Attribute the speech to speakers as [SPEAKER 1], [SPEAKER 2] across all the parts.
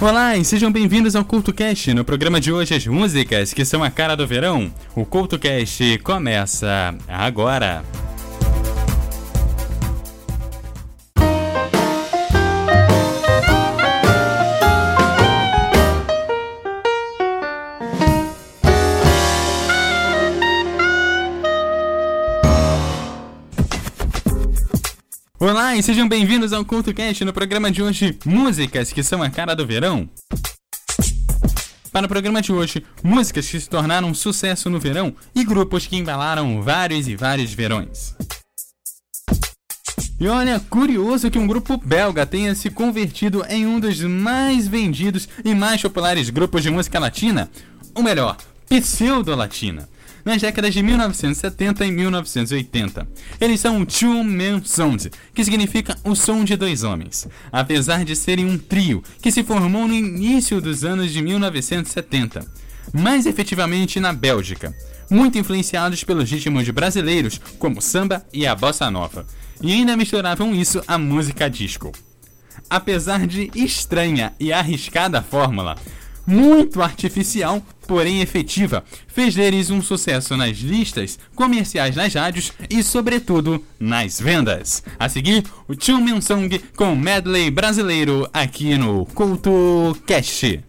[SPEAKER 1] Olá e sejam bem-vindos ao CultoCast. No programa de hoje, as músicas que são a cara do verão. O CultoCast começa agora. Olá e sejam bem-vindos ao CultoCast no programa de hoje, músicas que são a cara do verão. Para o programa de hoje, músicas que se tornaram um sucesso no verão e grupos que embalaram vários e vários verões. E olha, curioso que um grupo belga tenha se convertido em um dos mais vendidos e mais populares grupos de música latina, ou melhor, pseudo-latina nas décadas de 1970 e 1980. Eles são o Two Man Sound, que significa o som de dois homens, apesar de serem um trio que se formou no início dos anos de 1970, mais efetivamente na Bélgica, muito influenciados pelos ritmos brasileiros como samba e a bossa nova, e ainda misturavam isso à música disco. Apesar de estranha e arriscada fórmula, muito artificial, porém efetiva, fez deles um sucesso nas listas comerciais nas rádios e, sobretudo, nas vendas. A seguir, o Tio Song com medley brasileiro aqui no Culto Cast.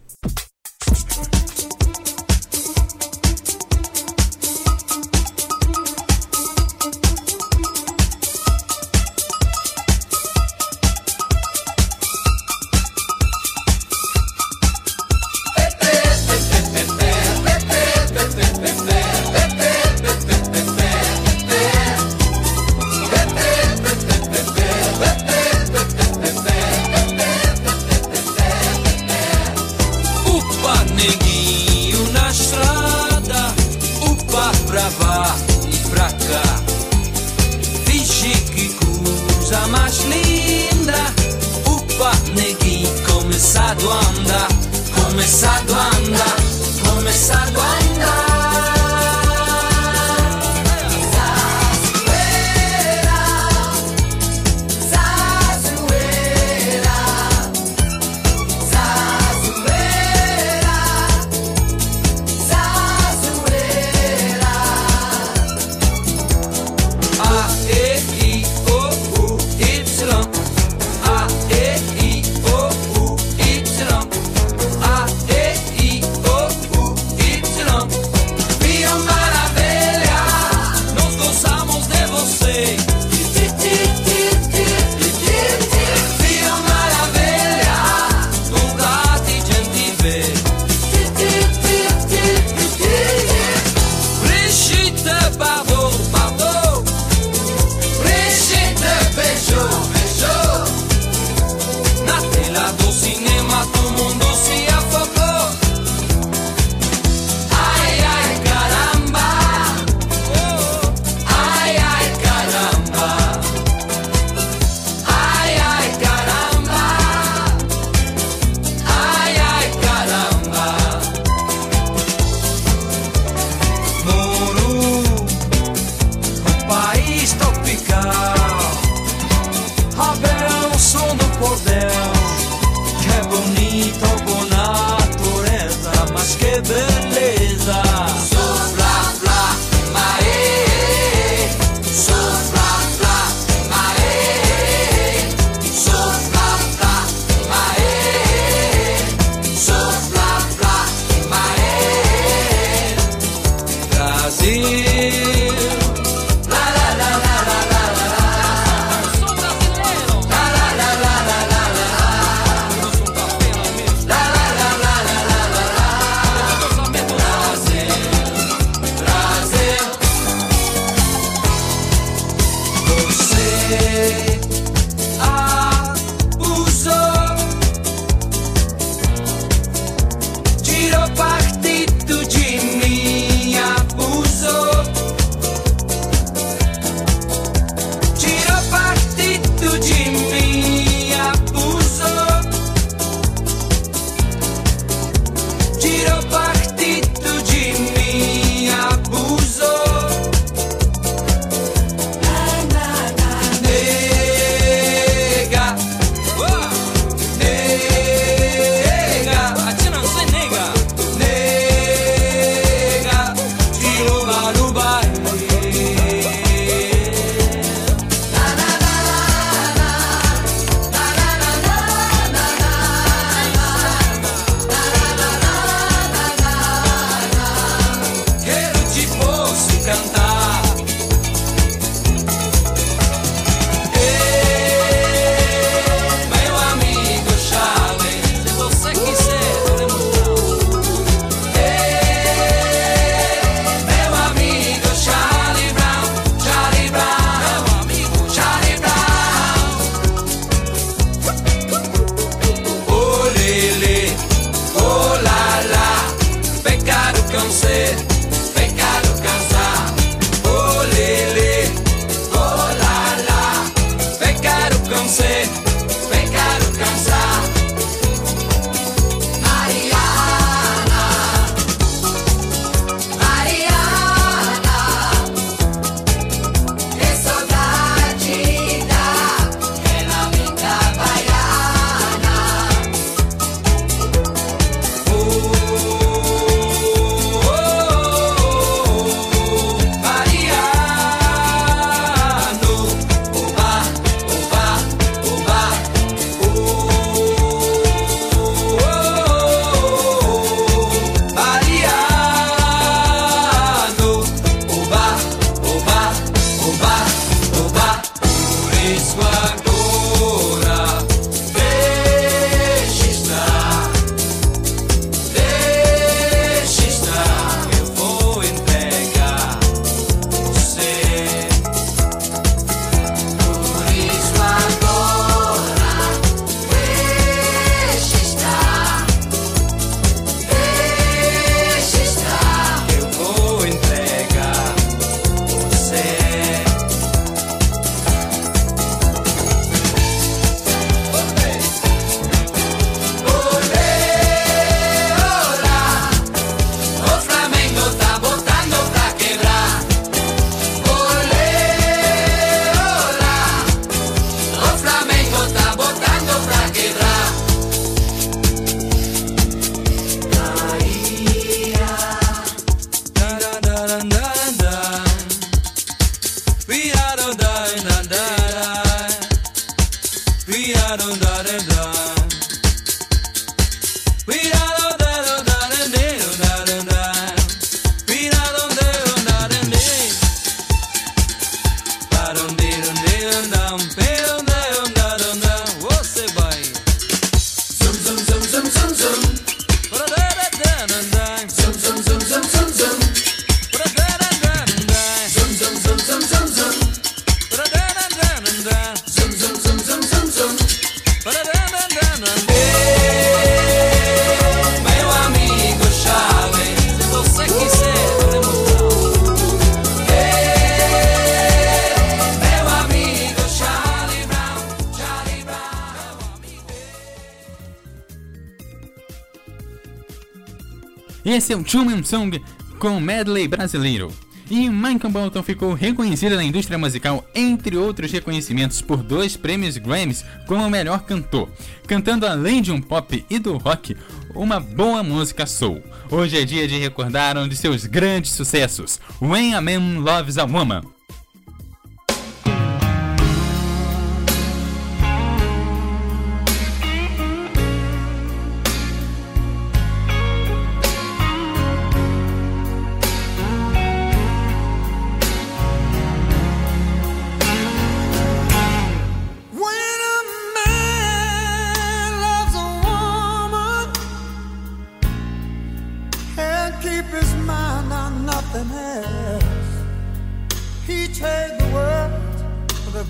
[SPEAKER 2] Esse é o Truman Song com medley brasileiro. E Michael Bolton ficou reconhecido na indústria musical, entre outros reconhecimentos, por dois prêmios Grammys como melhor cantor, cantando além de um pop e do rock, uma boa música soul. Hoje é dia de recordar um de seus grandes sucessos, When a Man Loves a Woman,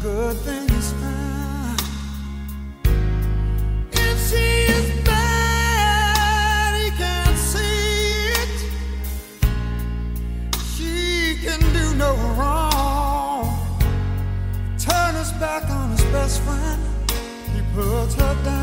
[SPEAKER 2] good thing is found. If she is bad, he can't see it. She can do no wrong. Turn his back on his best friend. He puts her down.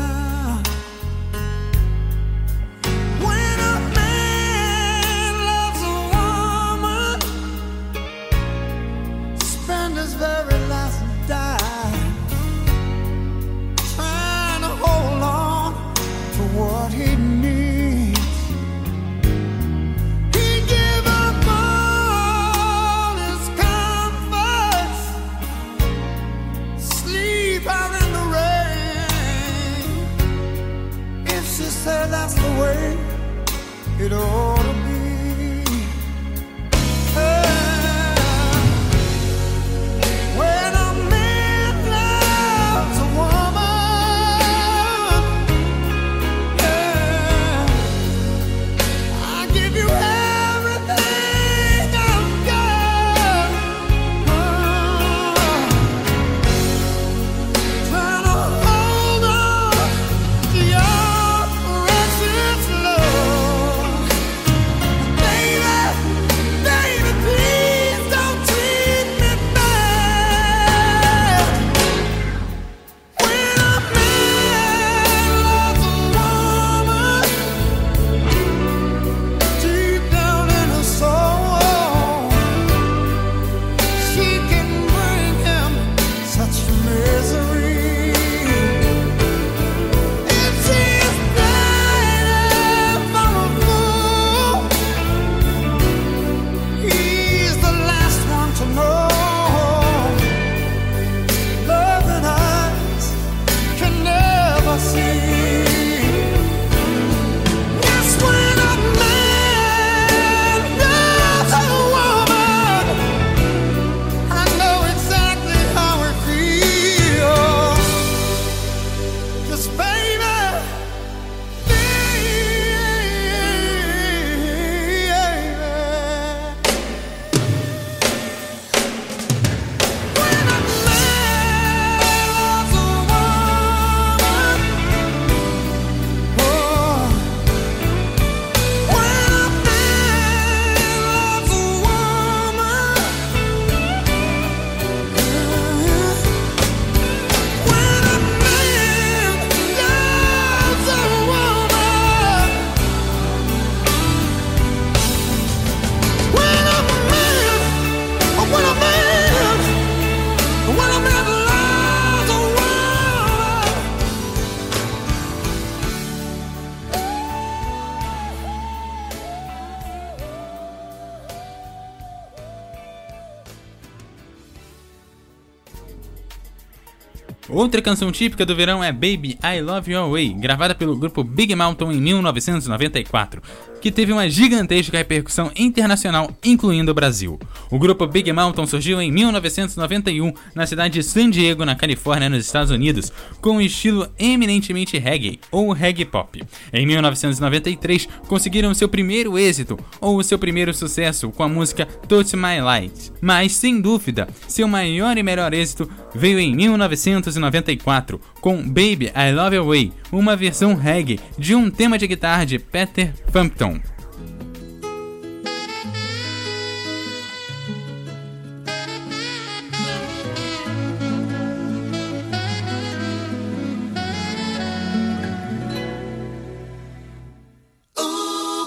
[SPEAKER 1] Outra canção típica do verão é Baby I Love Your Way, gravada pelo grupo Big Mountain em 1994, que teve uma gigantesca repercussão internacional, incluindo o Brasil. O grupo Big Mountain surgiu em 1991 na cidade de San Diego, na Califórnia, nos Estados Unidos, com um estilo eminentemente reggae ou reggae pop. Em 1993, conseguiram seu primeiro êxito ou seu primeiro sucesso com a música Touch My Light, mas sem dúvida, seu maior e melhor êxito veio em 1994 com Baby I Love Your Way, uma versão reggae de um tema de guitarra de Peter Frampton.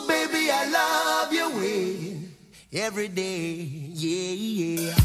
[SPEAKER 3] Baby, I love every day, yeah, yeah.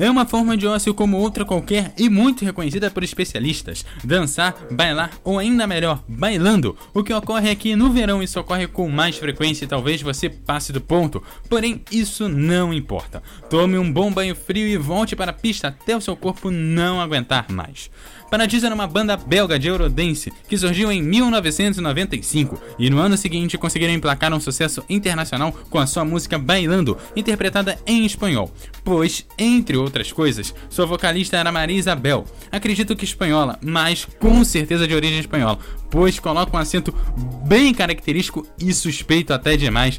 [SPEAKER 4] É uma forma de ócio como outra qualquer e muito reconhecida por especialistas. Dançar, bailar ou ainda melhor, bailando. O que ocorre é que no verão isso ocorre com mais frequência e talvez você passe do ponto. Porém, isso não importa. Tome um bom banho frio e volte para a pista até o seu corpo não aguentar mais. Paradiso era uma banda belga de Eurodance que surgiu em 1995 e no ano seguinte conseguiram emplacar um sucesso internacional com a sua música Bailando, interpretada em espanhol, pois, entre outras coisas, sua vocalista era Maria Isabel, acredito que espanhola, mas com certeza de origem espanhola, pois coloca um acento bem característico e suspeito até demais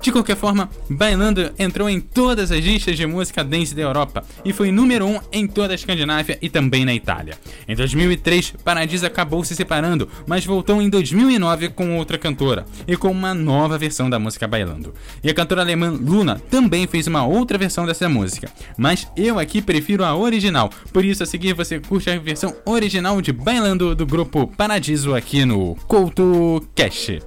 [SPEAKER 4] de qualquer forma, Bailando entrou em todas as listas de música dance da Europa e foi número 1 um em toda a Escandinávia e também na Itália. Em 2003, Paradise acabou se separando, mas voltou em 2009 com outra cantora e com uma nova versão da música Bailando. E a cantora alemã Luna também fez uma outra versão dessa música, mas eu aqui prefiro a original, por isso a seguir você curte a versão original de Bailando do grupo Paradiso aqui no Couto Cash.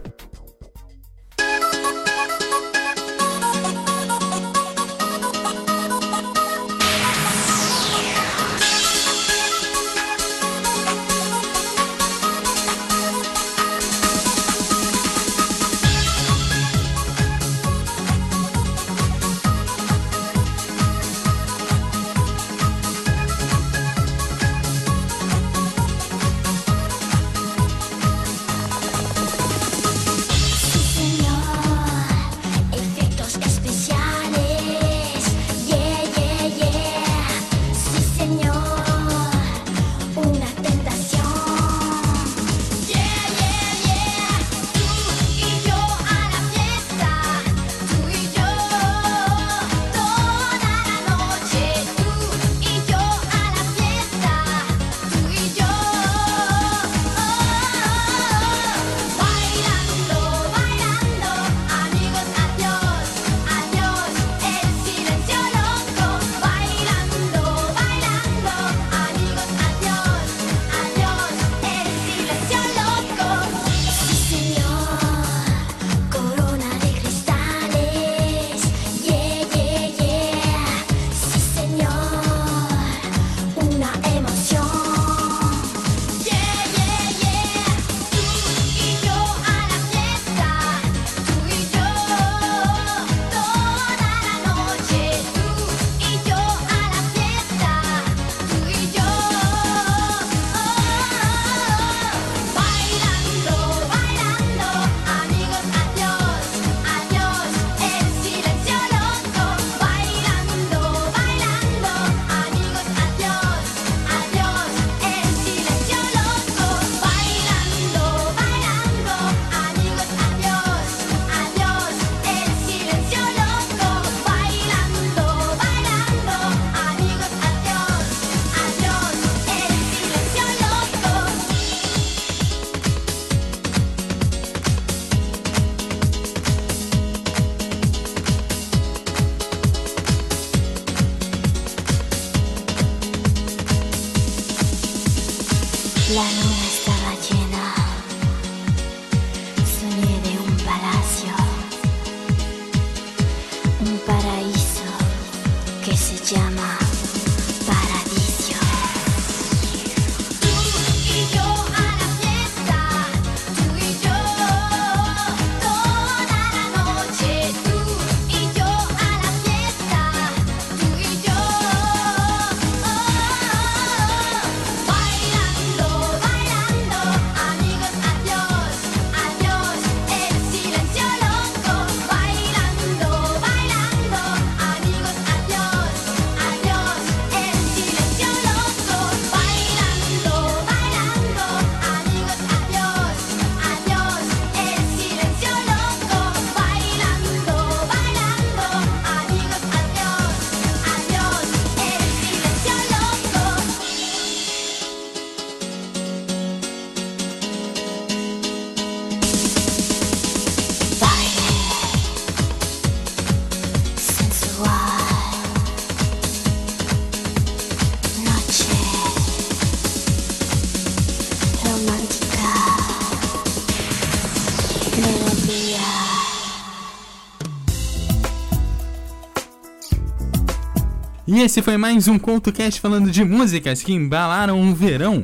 [SPEAKER 1] E esse foi mais um CoutoCast falando de músicas que embalaram o verão.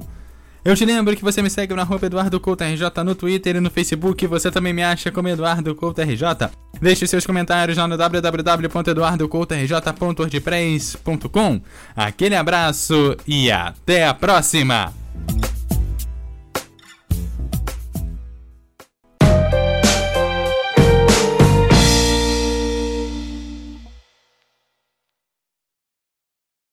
[SPEAKER 1] Eu te lembro que você me segue no arroba Eduardo Couto RJ no Twitter e no Facebook. Você também me acha como Eduardo Couto RJ. Deixe seus comentários lá no www.eduardocoutorj.wordpress.com. Aquele abraço e até a próxima!